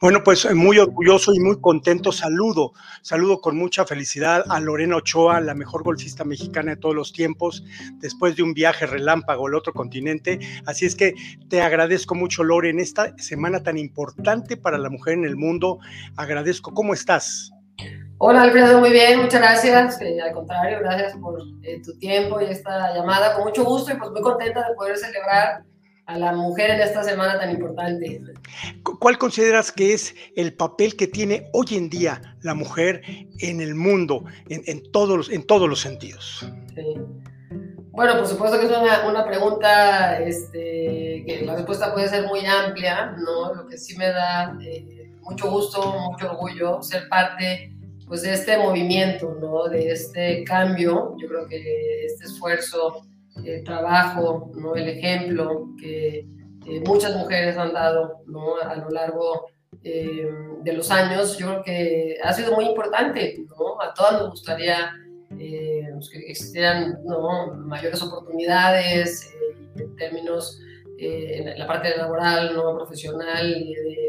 Bueno, pues eh, muy orgulloso y muy contento. Saludo, saludo con mucha felicidad a Lorena Ochoa, la mejor golfista mexicana de todos los tiempos, después de un viaje relámpago al otro continente. Así es que te agradezco mucho, Lore, en esta semana tan importante para la mujer en el mundo. Agradezco. ¿Cómo estás? Hola Alfredo, muy bien, muchas gracias. Eh, al contrario, gracias por eh, tu tiempo y esta llamada. Con mucho gusto y pues muy contenta de poder celebrar a la mujer en esta semana tan importante. ¿Cuál consideras que es el papel que tiene hoy en día la mujer en el mundo, en, todos, los, en todos los sentidos? Bueno, por supuesto que es una, pregunta este, que la respuesta puede ser muy amplia, ¿no? Lo que sí me da eh, mucho gusto, mucho orgullo ser parte pues, de este movimiento, ¿no? De este cambio. Yo creo que este esfuerzo el trabajo, ¿no? el ejemplo que muchas mujeres han dado ¿no? a lo largo eh, de los años, yo creo que ha sido muy importante. ¿no? A todas nos gustaría eh, pues, que existieran ¿no? mayores oportunidades eh, en términos en la parte laboral, ¿no? profesional,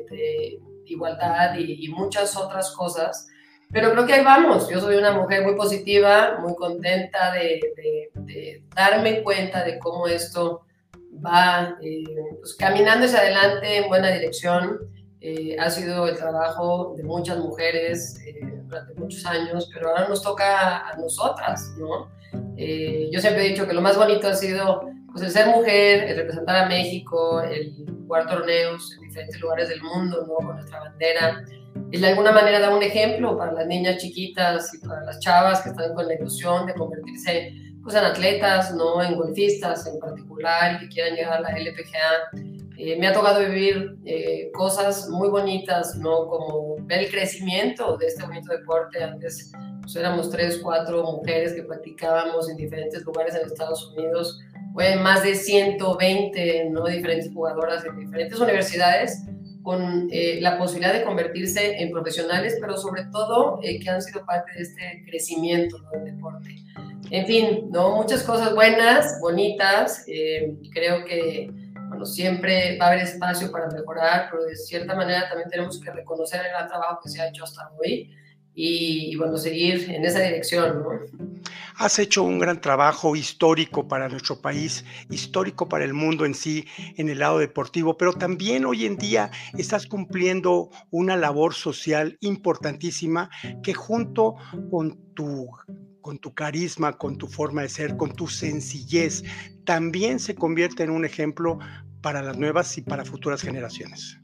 de, igualdad y muchas otras cosas pero creo que ahí vamos. Yo soy una mujer muy positiva, muy contenta de, darme cuenta de cómo esto va eh, pues, caminando hacia adelante en buena dirección. Eh, ha sido el trabajo de muchas mujeres eh, durante muchos años, pero ahora nos toca a nosotras, ¿no? yo siempre he dicho que lo más bonito ha sido pues, el ser mujer, el representar a México, el jugar torneos en diferentes lugares del mundo, ¿no? Con nuestra bandera y de alguna manera dar un ejemplo para las niñas chiquitas y para las chavas que están con la ilusión de convertirse pues, en atletas, ¿no? en golfistas en particular, que quieran llegar a la LPGA. Eh, me ha tocado vivir eh, cosas muy bonitas, ¿no? como ver el crecimiento de este bonito deporte. Antes pues, éramos tres, cuatro mujeres que practicábamos en diferentes lugares en Estados Unidos. Fue más de 120 ¿no? diferentes jugadoras en diferentes universidades con eh, la posibilidad de convertirse en profesionales, pero sobre todo eh, que han sido parte de este crecimiento del deporte. En fin, ¿no? muchas cosas buenas, bonitas. Eh, creo que bueno, siempre va a haber espacio para mejorar, pero de cierta manera también tenemos que reconocer el gran trabajo que se ha hecho hasta hoy y, bueno, seguir en esa dirección. Has hecho un gran trabajo histórico para nuestro país, histórico para el mundo en sí, en el lado deportivo, pero también hoy en día estás cumpliendo una labor social importantísima que junto con tu con tu carisma, con tu forma de ser, con tu sencillez, también se convierte en un ejemplo para las nuevas y para futuras generaciones.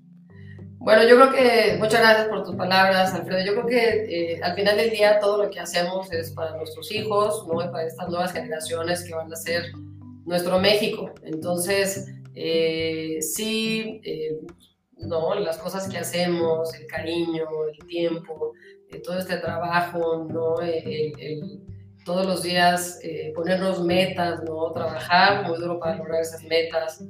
Bueno, yo creo que, muchas gracias por tus palabras, Alfredo. Yo creo que eh, al final del día todo lo que hacemos es para nuestros hijos, ¿no? para estas nuevas generaciones que van a ser nuestro México. Entonces, eh, sí, eh, ¿no? las cosas que hacemos, el cariño, el tiempo, todo este trabajo, ¿no? todos los días ponernos metas, ¿no? trabajar muy duro para lograr esas metas.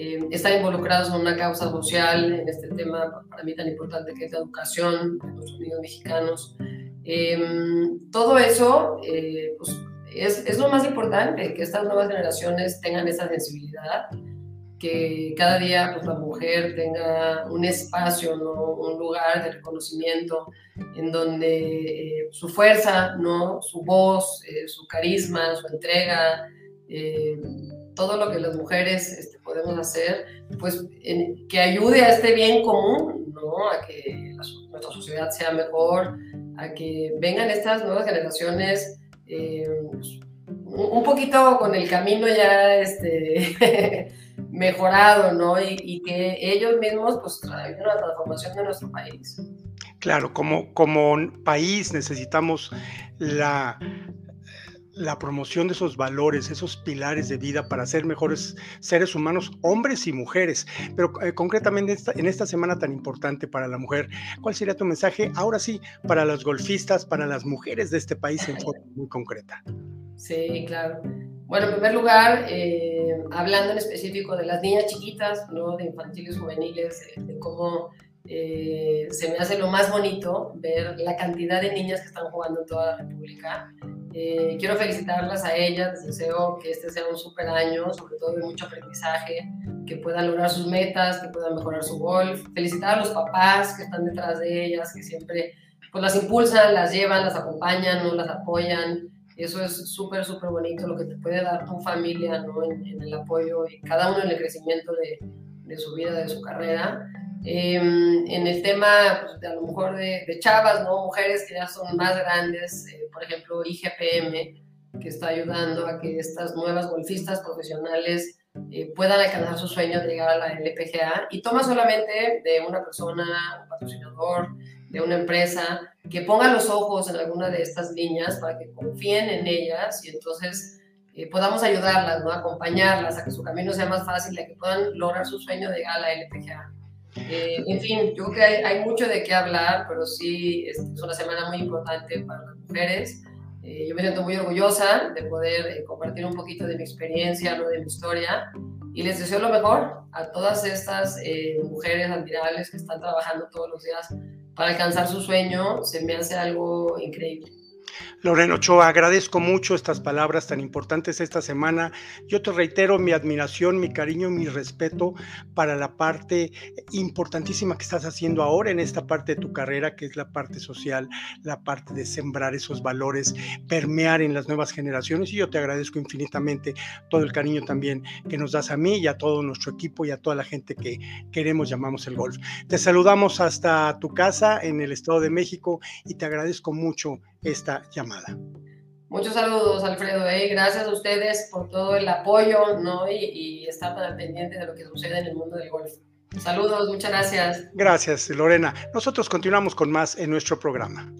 Eh, estar involucrados en una causa social, en este tema para mí tan importante que es la educación de los niños mexicanos. Em, todo eso eh, pues, es, es, lo más importante, que estas nuevas generaciones tengan esa sensibilidad, que cada día pues, la mujer tenga un espacio, ¿no? un lugar de reconocimiento en donde eh, su fuerza, ¿no? su voz, su carisma, su entrega, todo lo que las mujeres este, podemos hacer, pues que ayude a este bien común, ¿no? A que nuestra sociedad sea mejor, a que vengan estas nuevas generaciones eh, pues, un poquito con el camino ya este, mejorado, ¿no? Y, y, que ellos mismos pues traigan una transformación de nuestro país. Claro, como, como país necesitamos la la promoción de esos valores, esos pilares de vida para ser mejores seres humanos, hombres y mujeres. Pero eh, concretamente en esta, semana tan importante para la mujer, ¿cuál sería tu mensaje ahora sí para los golfistas, para las mujeres de este país en forma muy concreta? Sí, claro. Bueno, en primer lugar, eh, hablando en específico de las niñas chiquitas, ¿no? de infantiles juveniles, de cómo eh, se me hace lo más bonito ver la cantidad de niñas que están jugando en toda la República Eh, quiero felicitarlas a ellas, les deseo que este sea un super año, sobre todo de mucho aprendizaje, que puedan lograr sus metas, que puedan mejorar su golf. Felicitar a los papás que están detrás de ellas, que siempre pues, las impulsan, las llevan, las acompañan, ¿no? las apoyan. Eso es súper, súper bonito lo que te puede dar tu familia ¿no? en, el apoyo y cada uno en el crecimiento de, de su vida, de su carrera. Em, en el tema, pues, de, a lo mejor de, chavas, ¿no? Mujeres que ya son más grandes, eh, por ejemplo, IGPM, que está ayudando a que estas nuevas golfistas profesionales eh, puedan alcanzar su sueño de llegar a la LPGA y toma solamente de una persona, un patrocinador, de una empresa, que ponga los ojos en alguna de estas niñas para que confíen en ellas y entonces eh, podamos ayudarlas, ¿no? acompañarlas a que su camino sea más fácil, a que puedan lograr su sueño de llegar a la LPGA. Eh, en fin, yo creo que hay, mucho de qué hablar, pero sí es, una semana muy importante para las mujeres. Eh, yo me siento muy orgullosa de poder eh, compartir un poquito de mi experiencia, de mi historia, y les deseo lo mejor a todas estas mujeres admirables que están trabajando todos los días para alcanzar su sueño. Se me hace algo increíble. Lorena Ochoa, agradezco mucho estas palabras tan importantes esta semana. Yo te reitero mi admiración, mi cariño, mi respeto para la parte importantísima que estás haciendo ahora en esta parte de tu carrera, que es la parte social, la parte de sembrar esos valores, permear en las nuevas generaciones. Y yo te agradezco infinitamente todo el cariño también que nos das a mí y a todo nuestro equipo y a toda la gente que queremos, llamamos el golf. Te saludamos hasta tu casa en el Estado de México y te agradezco mucho esta llamada. Muchos saludos, Alfredo. ¿eh? Gracias a ustedes por todo el apoyo ¿no? y, y estar tan pendiente de lo que sucede en el mundo del golf. Saludos, muchas gracias. Gracias, Lorena. Nosotros continuamos con más en nuestro programa.